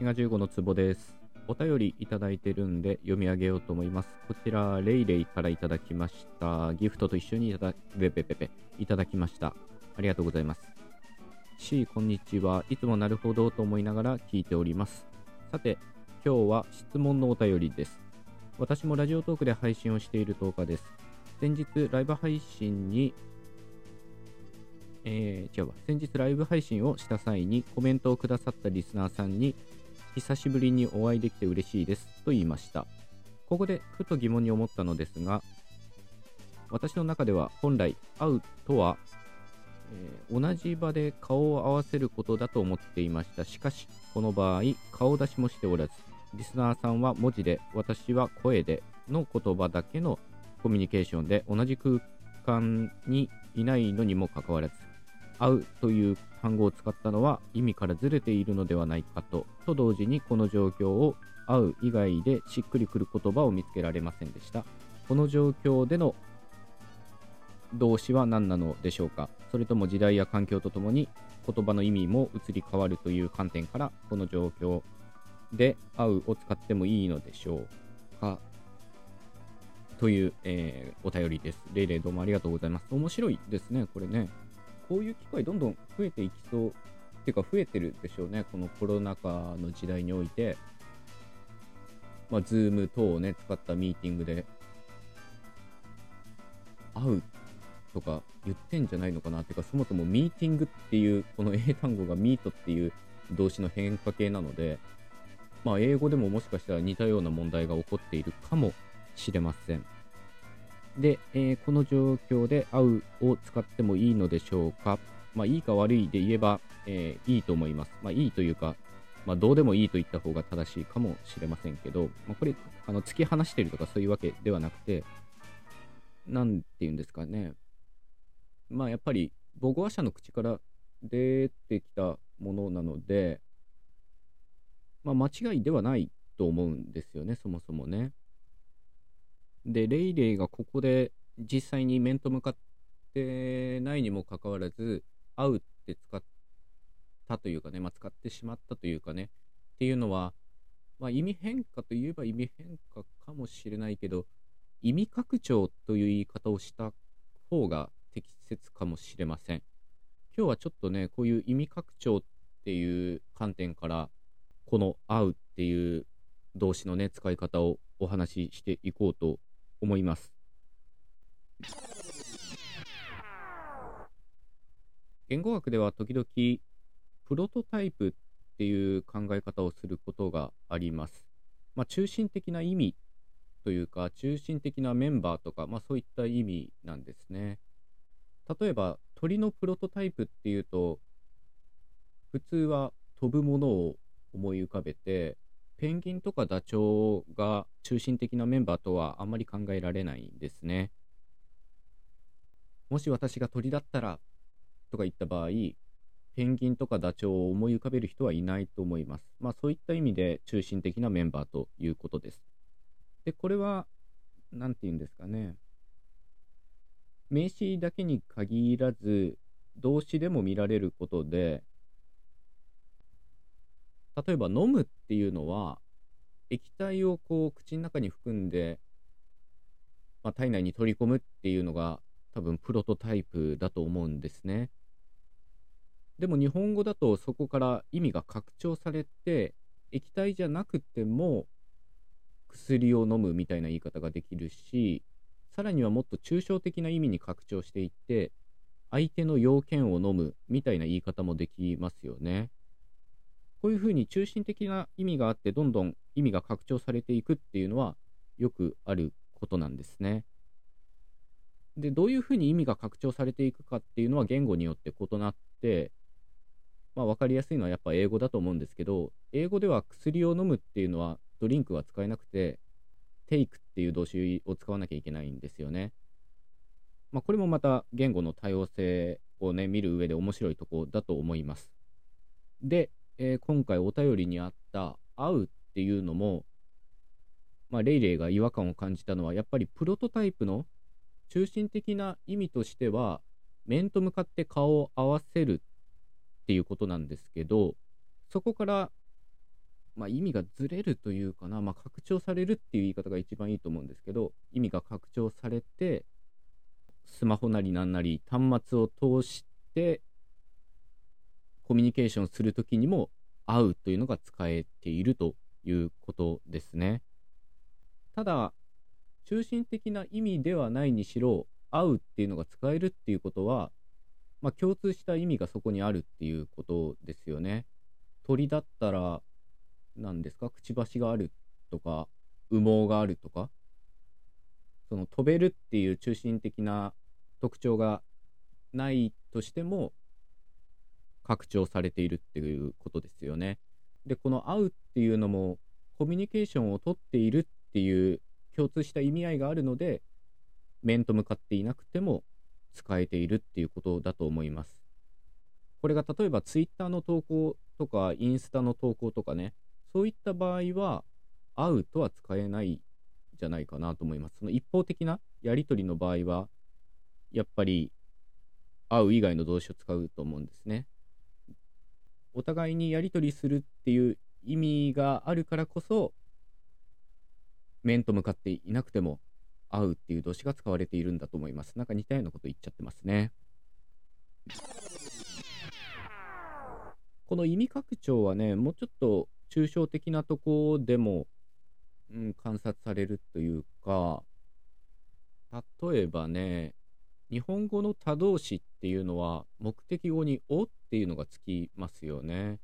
飢餓15の壺です。お便りいただいてるんで読み上げようと思います。こちら、レイレイからいただきました。ギフトと一緒にいただべべべべいただきました。ありがとうございます。C、こんにちは。いつもなるほどと思いながら聞いております。さて、今日は質問のお便りです。私もラジオトークで配信をしている10日です。先日、ライブ配信にえー違うわ先日ライブ配信をした際にコメントをくださったリスナーさんに久しぶりにお会いできて嬉しいですと言いました。ここでふと疑問に思ったのですが私の中では本来会うとは、えー同じ場で顔を合わせることだと思っていました。しかしこの場合顔出しもしておらずリスナーさんは文字で私は声での言葉だけのコミュニケーションで同じ空間にいないのにもかかわらず会うという単語を使ったのは意味からずれているのではないかと、と同時にこの状況を会う以外でしっくりくる言葉を見つけられませんでした。この状況での動詞は何なのでしょうか？それとも時代や環境とともに言葉の意味も移り変わるという観点からこの状況で会うを使ってもいいのでしょうか？という、えーお便りです。レイレイどうもありがとうございます。面白いですね、これね。こういう機会どんどん増えていきそう。っていうか増えてるでしょうね。このコロナ禍の時代において。まあ、 Zoom 等をね、使ったミーティングで、会うとか言ってんじゃないのかなっていうか、そもそもミーティングっていう、この英単語が meet っていう動詞の変化形なので、まあ、英語でももしかしたら似たような問題が起こっているかもしれません。で、えーこの状況で会うを使ってもいいのでしょうか？まあ、いいか悪いで言えば、えーいいと思います。まあ、いいというか、まあ、どうでもいいと言った方が正しいかもしれませんけど、まあ、これ、あの、突き放してるとかそういうわけではなくて、なんて言うんですかね。まあ、やっぱり、母語話者の口から出てきたものなので、まあ、間違いではないと思うんですよね、そもそもね。で、レイレイがここで実際に面と向かってないにもかかわらず、会うって使ったというかね、まあ、使ってしまったというかね、っていうのは、まあ、意味変化といえば意味変化かもしれないけど、意味拡張という言い方をした方が適切かもしれません。今日はちょっとね、こういう意味拡張っていう観点から、この会うっていう動詞のね、使い方をお話ししていこうと思います。言語学では時々プロトタイプっていう考え方をすることがあります。まあ、中心的な意味というか、中心的なメンバーとか、まあ、そういった意味なんですね。例えば、鳥のプロトタイプっていうと、普通は飛ぶものを思い浮かべて、ペンギンとかダチョウが中心的なメンバーとはあんまり考えられないんですね。もし私が鳥だったらとか言った場合、ペンギンとかダチョウを思い浮かべる人はいないと思います。まあそういった意味で中心的なメンバーということです。で、これは、なんて言うんですかね。名詞だけに限らず、動詞でも見られることで、例えば飲むっていうのは、液体をこう口の中に含んで、まあ、体内に取り込むっていうのが多分プロトタイプだと思うんですね。でも日本語だとそこから意味が拡張されて、液体じゃなくても薬を飲むみたいな言い方ができるし、さらにはもっと抽象的な意味に拡張していって、相手の要件を飲むみたいな言い方もできますよね。こういうふうに中心的な意味があって、どんどん意味が拡張されていくっていうのは、よくあることなんですね。で、どういうふうに意味が拡張されていくかっていうのは言語によって異なって、まあ分かりやすいのはやっぱ英語だと思うんですけど、英語では薬を飲むっていうのはドリンクは使えなくて、take っていう動詞を使わなきゃいけないんですよね。まあこれもまた言語の多様性をね、見る上で面白いとこだと思います。で、えー今回お便りにあった会うっていうのも、まあ、レイレイが違和感を感じたのは、やっぱりプロトタイプの中心的な意味としては、面と向かって顔を合わせるっていうことなんですけど、そこから、まあ、意味がずれるというかな、まあ、拡張されるっていう言い方が一番いいと思うんですけど、意味が拡張されて、スマホなりなんなり端末を通してコミュニケーションするときにも合うというのが使えているということですね。ただ、中心的な意味ではないにしろ、合うっていうのが使えるっていうことは、まあ、共通した意味がそこにあるっていうことですよね。鳥だったら、何ですか、くちばしがあるとか、羽毛があるとか、その飛べるっていう中心的な特徴がないとしても、拡張されているっていうことですよね。で、この会うっていうのも、コミュニケーションをとっているっていう共通した意味合いがあるので、面と向かっていなくても使えているっていうことだと思います。これが例えば Twitter の投稿とかインスタの投稿とかね、そういった場合は、会うとは使えないじゃないかなと思います。その一方的なやり取りの場合は、やっぱり会う以外の動詞を使うと思うんですね。お互いにやり取りするっていう意味があるからこそ、面と向かっていなくても会うっていう動詞が使われているんだと思います。なんか似たようなこと言っちゃってますね。この意味拡張はね、もうちょっと抽象的なとこでも、うん、観察されるというか、例えばね、日本語の他動詞っていうのは目的語に「お」っていうのがつきますよね。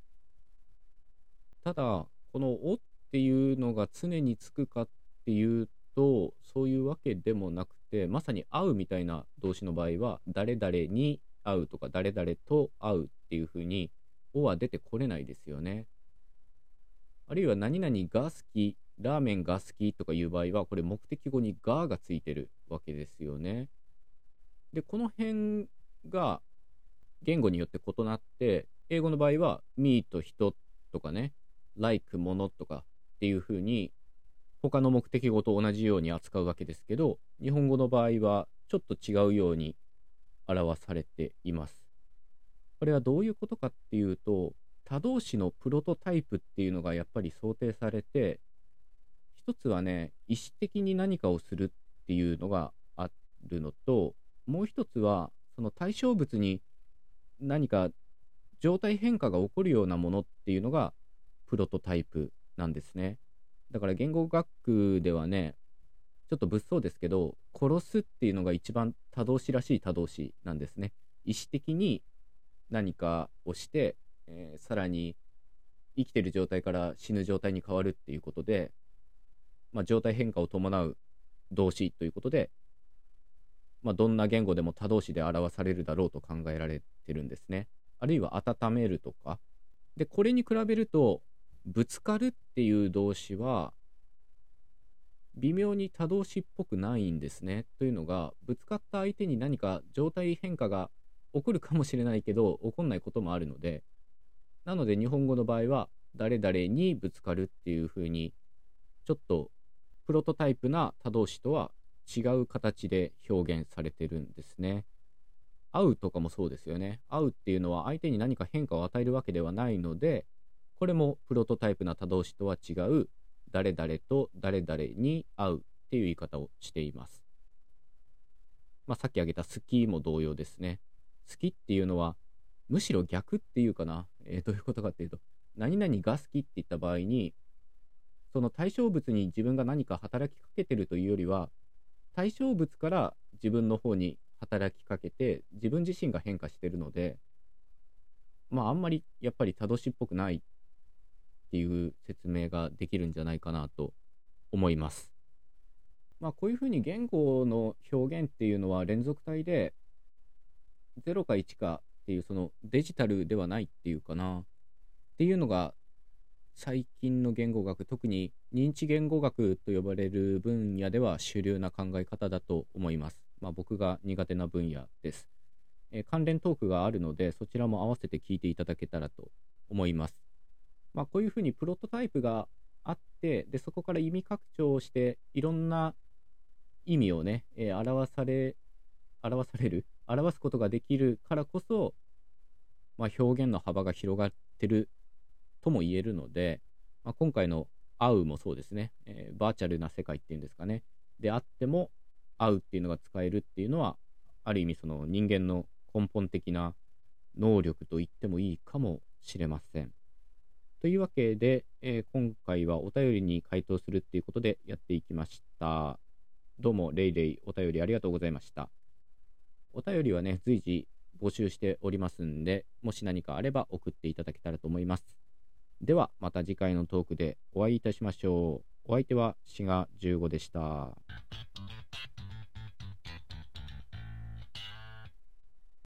ただこの「お」っていうのが常につくかっていうとそういうわけでもなくてまさに「会う」みたいな動詞の場合は誰々に会うとか誰々と会うっていうふうに「お」は出てこれないですよね。あるいは何々が好きラーメンが好きとかいう場合はこれ目的語に「が」がついてるわけですよね。で、この辺が言語によって異なって、英語の場合は me と人とかね、like ものとかっていう風に他の目的語と同じように扱うわけですけど、日本語の場合はちょっと違うように表されています。これはどういうことかっていうと、他動詞のプロトタイプっていうのがやっぱり想定されて、一つはね、意思的に何かをするっていうのがあるのと、もう一つは、その対象物に何か状態変化が起こるようなものっていうのがプロトタイプなんですね。だから言語学ではね、ちょっと物騒ですけど、殺すっていうのが一番多動詞らしい多動詞なんですね。意思的に何かをして、えー、さらに生きてる状態から死ぬ状態に変わるっていうことで、まあ、状態変化を伴う動詞ということで、まあ、どんな言語でも他動詞で表されるだろうと考えられてるんですね。あるいは温めるとか。で、これに比べると、ぶつかるっていう動詞は、微妙に他動詞っぽくないんですね。というのが、ぶつかった相手に何か状態変化が起こるかもしれないけど、起こんないこともあるので、なので日本語の場合は、誰々にぶつかるっていう風に、ちょっとプロトタイプな他動詞とは違う形で表現されてるんですね。会うとかもそうですよね。会うっていうのは相手に何か変化を与えるわけではないので、これもプロトタイプな他動詞とは違う、誰々と誰々に会うっていう言い方をしています。まあ、さっき挙げた好きも同様ですね。好きっていうのは、むしろ逆っていうかな。えー、どういうことかっていうと、何々が好きって言った場合に、その対象物に自分が何か働きかけてるというよりは、対象物から自分の方に働きかけて自分自身が変化してるのでまああんまりやっぱり多動詞っぽくないっていう説明ができるんじゃないかなと思います。まあこういうふうに言語の表現っていうのは連続体で0か1かっていうそのデジタルではないっていうかなっていうのが最近の言語学、特に認知言語学と呼ばれる分野では主流な考え方だと思います。まあ、僕が苦手な分野です、えー、関連トークがあるので、そちらも合わせて聞いていただけたらと思います。まあ、こういうふうにプロトタイプがあって、でそこから意味拡張をして、いろんな意味をね、えー、表され、表される、表すことができるからこそ、まあ、表現の幅が広がってるとも言えるので、まあ、今回の会うもそうですね、えー、バーチャルな世界っていうんですかね。であっても、会うっていうのが使えるっていうのは、ある意味その人間の根本的な能力と言ってもいいかもしれません。というわけで、えー、今回はお便りに回答するっていうことでやっていきました。どうも、レイレイ、お便りありがとうございました。お便りはね、随時募集しておりますんで、もし何かあれば送っていただけたらと思います。では、また次回のトークでお会いいたしましょう。お相手は、滋賀15でした。